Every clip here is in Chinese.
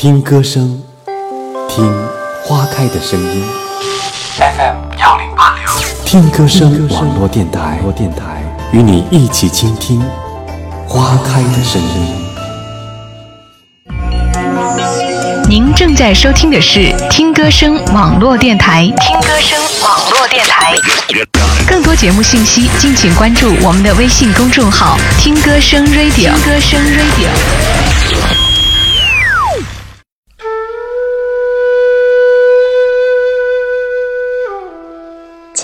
听歌声，听花开的声音。FM 幺零八六，听歌声网络电台，电台与你一起倾听花开的声音。您正在收听的是听歌声网络电台，听歌声网络电台。更多节目信息，敬请关注我们的微信公众号“听歌声 Radio”。听歌声 Radio。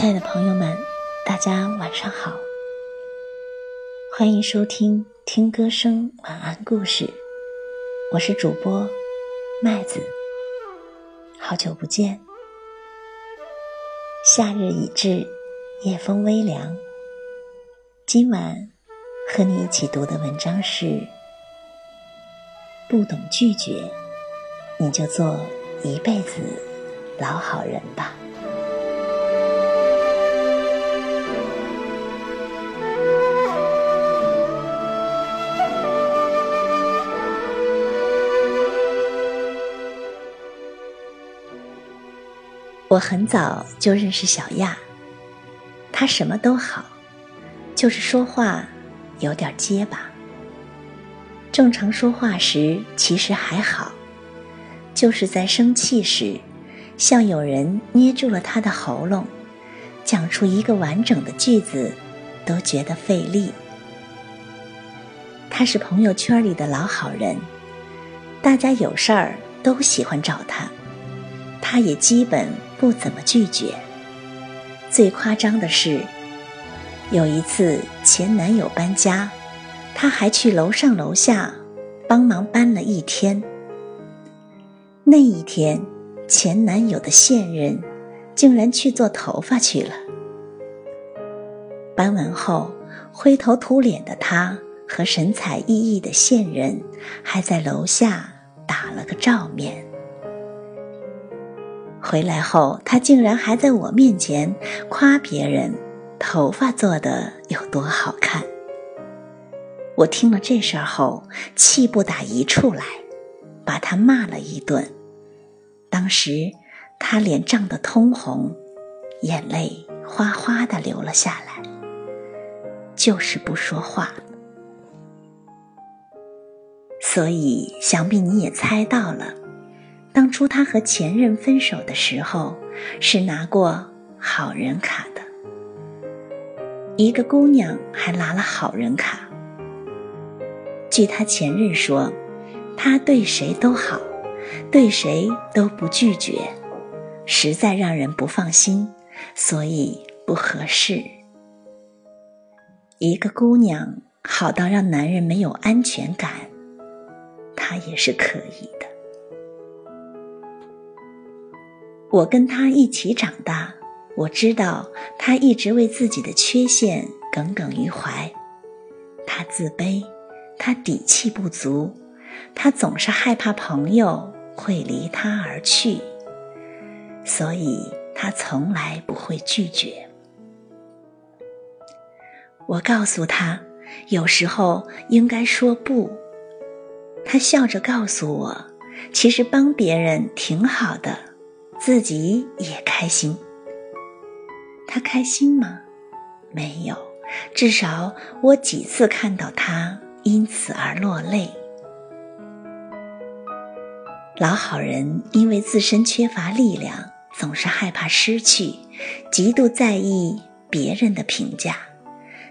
亲爱的朋友们，大家晚上好，欢迎收听《听歌声晚安故事》，我是主播麦子，好久不见。夏日已至，夜风微凉。今晚和你一起读的文章是《不懂拒绝，你就做一辈子老好人吧》。我很早就认识小亚，他什么都好，就是说话有点结巴。正常说话时其实还好，就是在生气时，像有人捏住了他的喉咙，讲出一个完整的句子都觉得费力。他是朋友圈里的老好人，大家有事儿都喜欢找他，他也基本。不怎么拒绝。最夸张的是，有一次前男友搬家，他还去楼上楼下帮忙搬了一天。那一天，前男友的现任竟然去做头发去了。搬完后，灰头土脸的他和神采奕奕的现任还在楼下打了个照面。回来后，他竟然还在我面前夸别人头发做的有多好看。我听了这事儿后，气不打一处来，把他骂了一顿。当时他脸涨得通红，眼泪哗哗的流了下来，就是不说话。所以，想必你也猜到了。当初他和前任分手的时候，是拿过好人卡的。一个姑娘还拿了好人卡。据他前任说，他对谁都好，对谁都不拒绝，实在让人不放心，所以不合适。一个姑娘好到让男人没有安全感，他也是可以的。我跟他一起长大，我知道他一直为自己的缺陷耿耿于怀。他自卑，他底气不足，他总是害怕朋友会离他而去，所以他从来不会拒绝。我告诉他，有时候应该说不。他笑着告诉我，其实帮别人挺好的。自己也开心，他开心吗？没有，至少我几次看到他因此而落泪。老好人因为自身缺乏力量，总是害怕失去，极度在意别人的评价，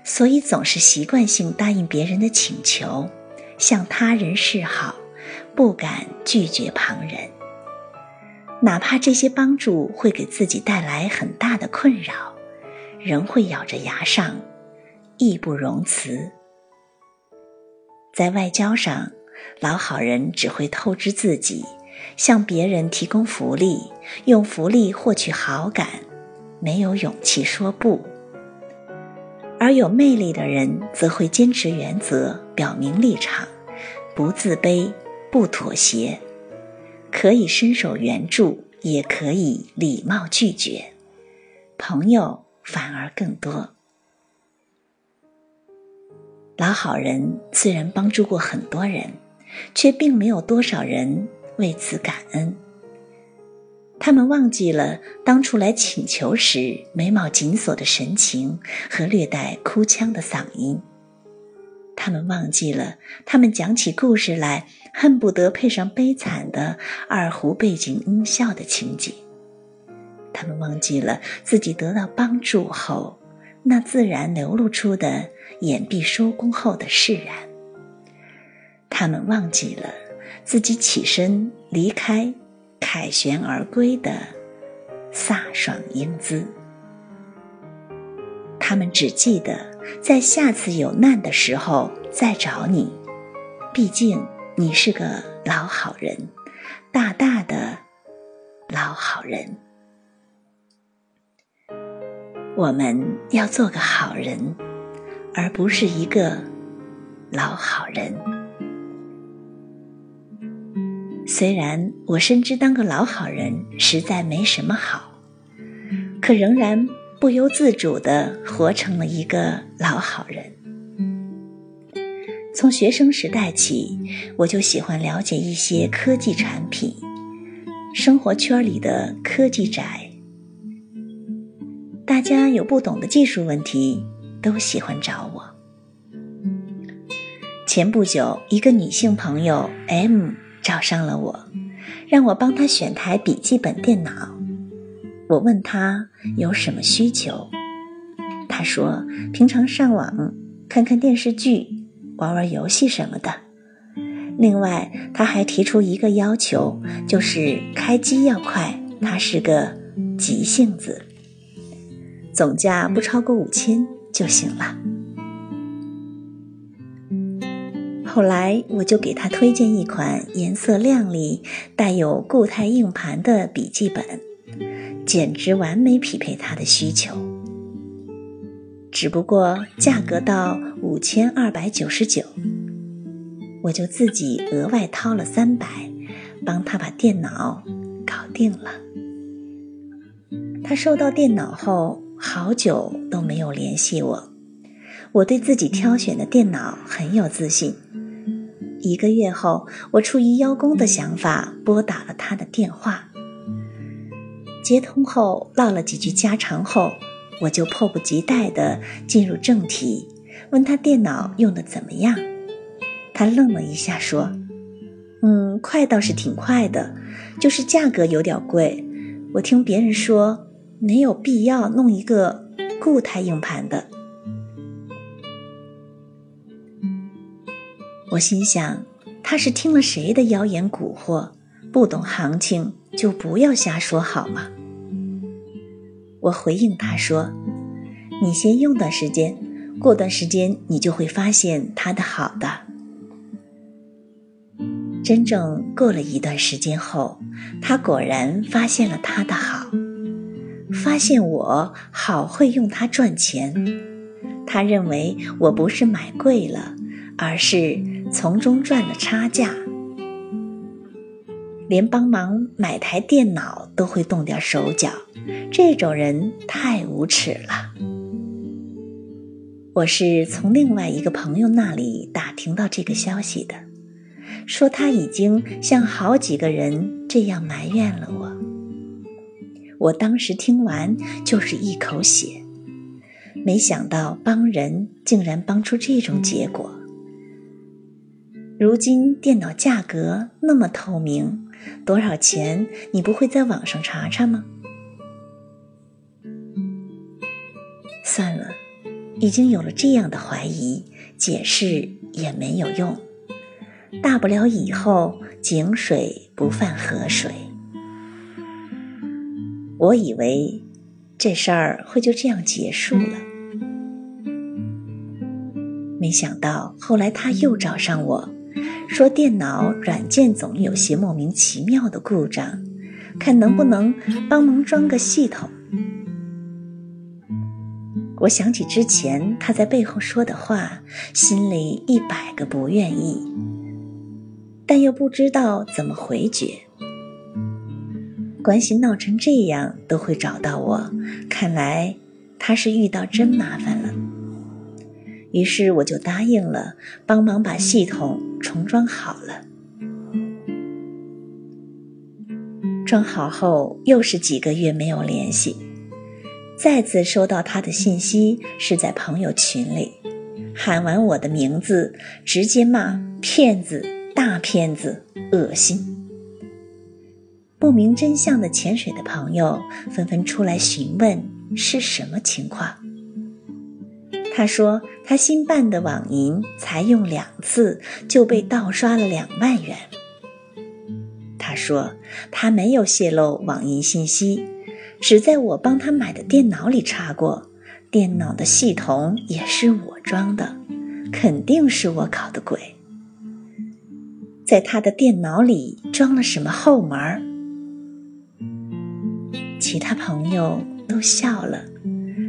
所以总是习惯性答应别人的请求，向他人示好，不敢拒绝旁人。哪怕这些帮助会给自己带来很大的困扰，仍会咬着牙上，义不容辞。在外交上，老好人只会透支自己，向别人提供福利，用福利获取好感，没有勇气说不。而有魅力的人则会坚持原则，表明立场，不自卑，不妥协。可以伸手援助，也可以礼貌拒绝，朋友反而更多。老好人虽然帮助过很多人，却并没有多少人为此感恩。他们忘记了当初来请求时眉毛紧锁的神情和略带哭腔的嗓音。他们忘记了他们讲起故事来恨不得配上悲惨的二胡背景音效的情景。他们忘记了自己得到帮助后那自然流露出的眼闭收工后的释然。他们忘记了自己起身离开。凯旋而归的飒爽英姿，他们只记得在下次有难的时候再找你。毕竟你是个老好人，大大的老好人。我们要做个好人，而不是一个老好人。虽然我深知当个老好人实在没什么好，可仍然不由自主地活成了一个老好人。从学生时代起，我就喜欢了解一些科技产品，生活圈里的科技宅，大家有不懂的技术问题，都喜欢找我。前不久，一个女性朋友 M。找上了我，让我帮她选台笔记本电脑。我问他有什么需求，他说平常上网看看电视剧、玩玩游戏什么的。另外，他还提出一个要求，就是开机要快。他是个急性子，总价不超过五千就行了。后来我就给他推荐一款颜色亮丽、带有固态硬盘的笔记本，简直完美匹配他的需求。只不过价格到五千二百九十九，我就自己额外掏了三百，帮他把电脑搞定了。他收到电脑后，好久都没有联系我。我对自己挑选的电脑很有自信。一个月后，我出于邀功的想法拨打了他的电话。接通后唠了几句家常后，我就迫不及待地进入正题，问他电脑用的怎么样。他愣了一下，说：“嗯，快倒是挺快的，就是价格有点贵。我听别人说没有必要弄一个固态硬盘的。”我心想，他是听了谁的妖言蛊惑，不懂行情就不要瞎说好吗？我回应他说：“你先用段时间，过段时间你就会发现他的好的。”真正过了一段时间后，他果然发现了他的好，发现我好会用它赚钱。他认为我不是买贵了，而是。从中赚了差价，连帮忙买台电脑都会动点手脚，这种人太无耻了。我是从另外一个朋友那里打听到这个消息的，说他已经向好几个人这样埋怨了我。我当时听完就是一口血，没想到帮人竟然帮出这种结果。如今电脑价格那么透明，多少钱你不会在网上查查吗？算了，已经有了这样的怀疑，解释也没有用，大不了以后井水不犯河水。我以为这事儿会就这样结束了，没想到后来他又找上我。说电脑软件总有些莫名其妙的故障，看能不能帮忙装个系统。我想起之前他在背后说的话，心里一百个不愿意，但又不知道怎么回绝。关系闹成这样都会找到我，看来他是遇到真麻烦了。于是我就答应了，帮忙把系统重装好了。装好后，又是几个月没有联系。再次收到他的信息是在朋友群里，喊完我的名字，直接骂骗子、大骗子、恶心。不明真相的潜水的朋友纷纷出来询问是什么情况。他说他新办的网银才用两次就被盗刷了两万元。他说他没有泄露网银信息。只在我帮他买的电脑里查过，电脑的系统也是我装的，肯定是我搞的鬼。在他的电脑里装了什么后门？其他朋友都笑了，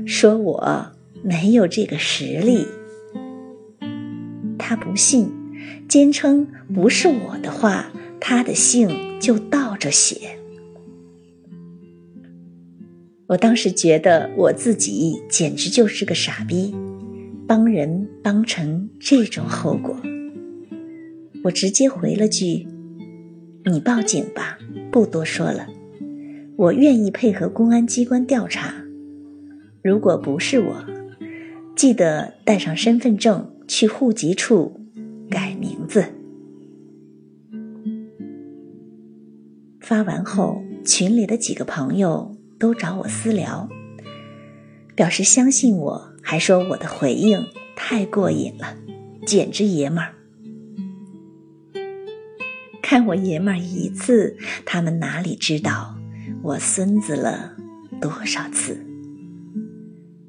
说我没有这个实力。他不信，坚称不是我的话，他的姓就倒着写。我当时觉得我自己简直就是个傻逼，帮人帮成这种后果。我直接回了句：“你报警吧，不多说了。我愿意配合公安机关调查。如果不是我，记得带上身份证去户籍处改名字。”发完后，群里的几个朋友。都找我私聊，表示相信我，还说我的回应太过瘾了，简直爷们儿。看我爷们儿一次，他们哪里知道我孙子了多少次？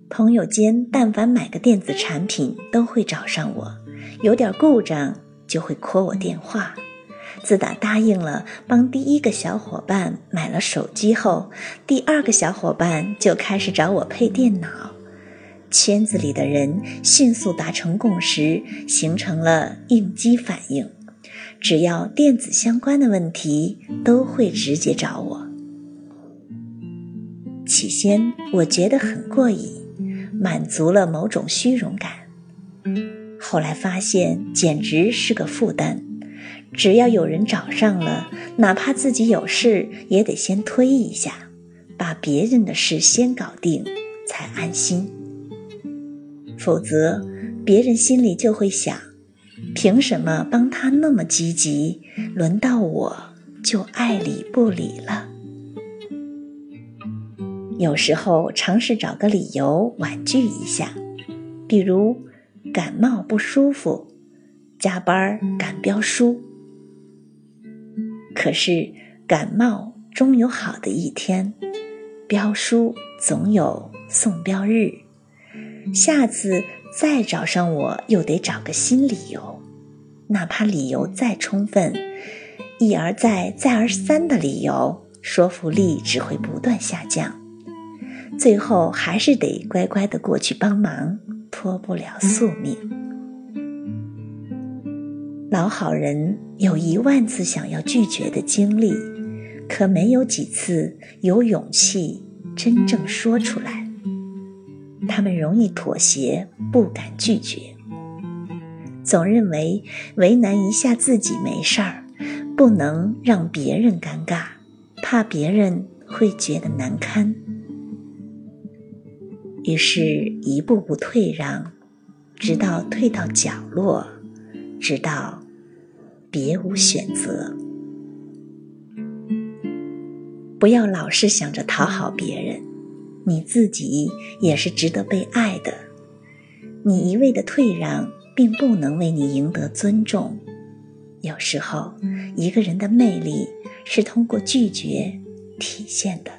朋友间但凡买个电子产品，都会找上我，有点故障就会 call 我电话。自打答应了帮第一个小伙伴买了手机后，第二个小伙伴就开始找我配电脑。圈子里的人迅速达成共识，形成了应激反应。只要电子相关的问题，都会直接找我。起先我觉得很过瘾，满足了某种虚荣感。后来发现，简直是个负担。只要有人找上了，哪怕自己有事，也得先推一下，把别人的事先搞定，才安心。否则，别人心里就会想：凭什么帮他那么积极，轮到我就爱理不理了？有时候尝试找个理由婉拒一下，比如感冒不舒服，加班赶标书。可是感冒终有好的一天，标书总有送标日。下次再找上我，又得找个新理由，哪怕理由再充分，一而再、再而三的理由，说服力只会不断下降，最后还是得乖乖的过去帮忙，脱不了宿命。老好人有一万次想要拒绝的经历，可没有几次有勇气真正说出来。他们容易妥协，不敢拒绝，总认为为难一下自己没事儿，不能让别人尴尬，怕别人会觉得难堪，于是一步步退让，直到退到角落，直到。别无选择，不要老是想着讨好别人，你自己也是值得被爱的。你一味的退让，并不能为你赢得尊重。有时候，一个人的魅力是通过拒绝体现的。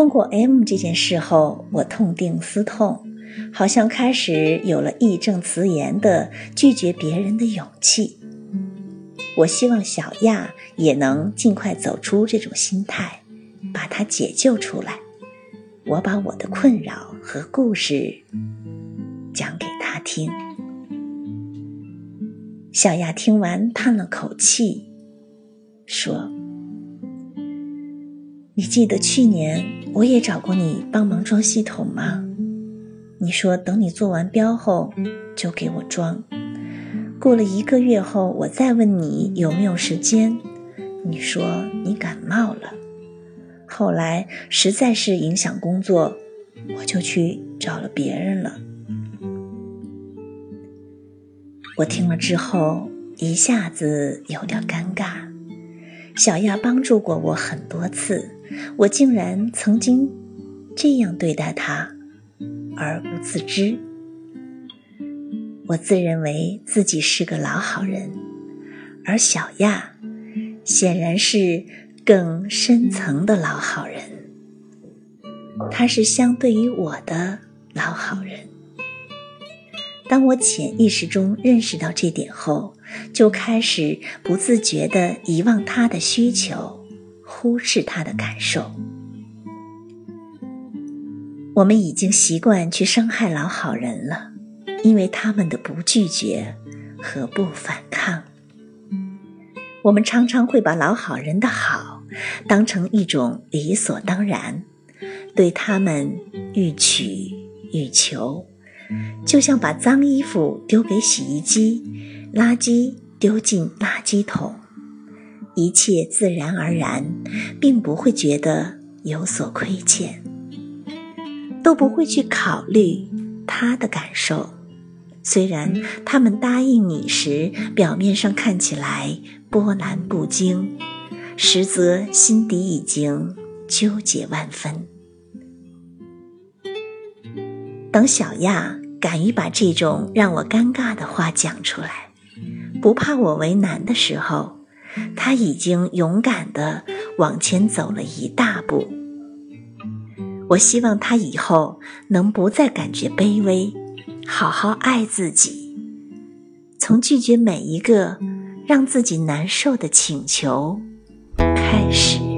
通过 M 这件事后，我痛定思痛。好像开始有了义正辞严的拒绝别人的勇气。我希望小亚也能尽快走出这种心态，把它解救出来。我把我的困扰和故事讲给他听。小亚听完叹了口气，说：“你记得去年我也找过你帮忙装系统吗？”你说等你做完标后就给我装。过了一个月后，我再问你有没有时间，你说你感冒了。后来实在是影响工作，我就去找了别人了。我听了之后，一下子有点尴尬。小亚帮助过我很多次，我竟然曾经这样对待他，而不自知。我自认为自己是个老好人，而小亚显然是更深层的老好人。他是相对于我的老好人。当我潜意识中认识到这点后，就开始不自觉地遗忘他的需求，忽视他的感受。我们已经习惯去伤害老好人了，因为他们的不拒绝和不反抗。我们常常会把老好人的好当成一种理所当然，对他们欲取欲求。就像把脏衣服丢给洗衣机，垃圾丢进垃圾桶，一切自然而然，并不会觉得有所亏欠，都不会去考虑他的感受。虽然他们答应你时，表面上看起来波澜不惊，实则心底已经纠结万分。等小亚。敢于把这种让我尴尬的话讲出来，不怕我为难的时候，他已经勇敢地往前走了一大步。我希望他以后能不再感觉卑微，好好爱自己，从拒绝每一个让自己难受的请求开始。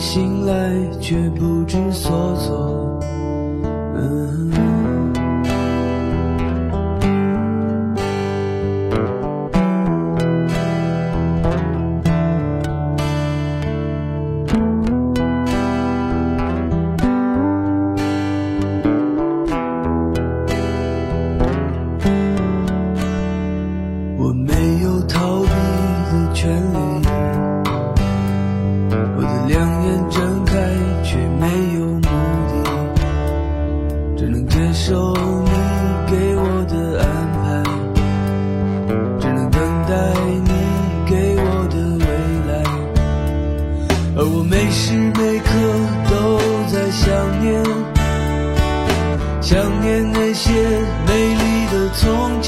醒来却不知所措。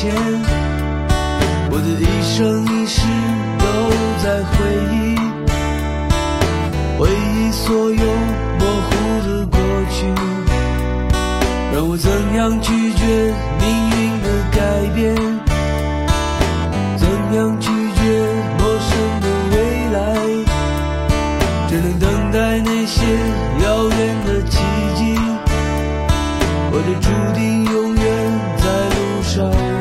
前，我的一生一世都在回忆，回忆所有模糊的过去，让我怎样拒绝命运的改变？怎样拒绝陌生的未来？只能等待那些遥远的奇迹，我的注定永远在路上。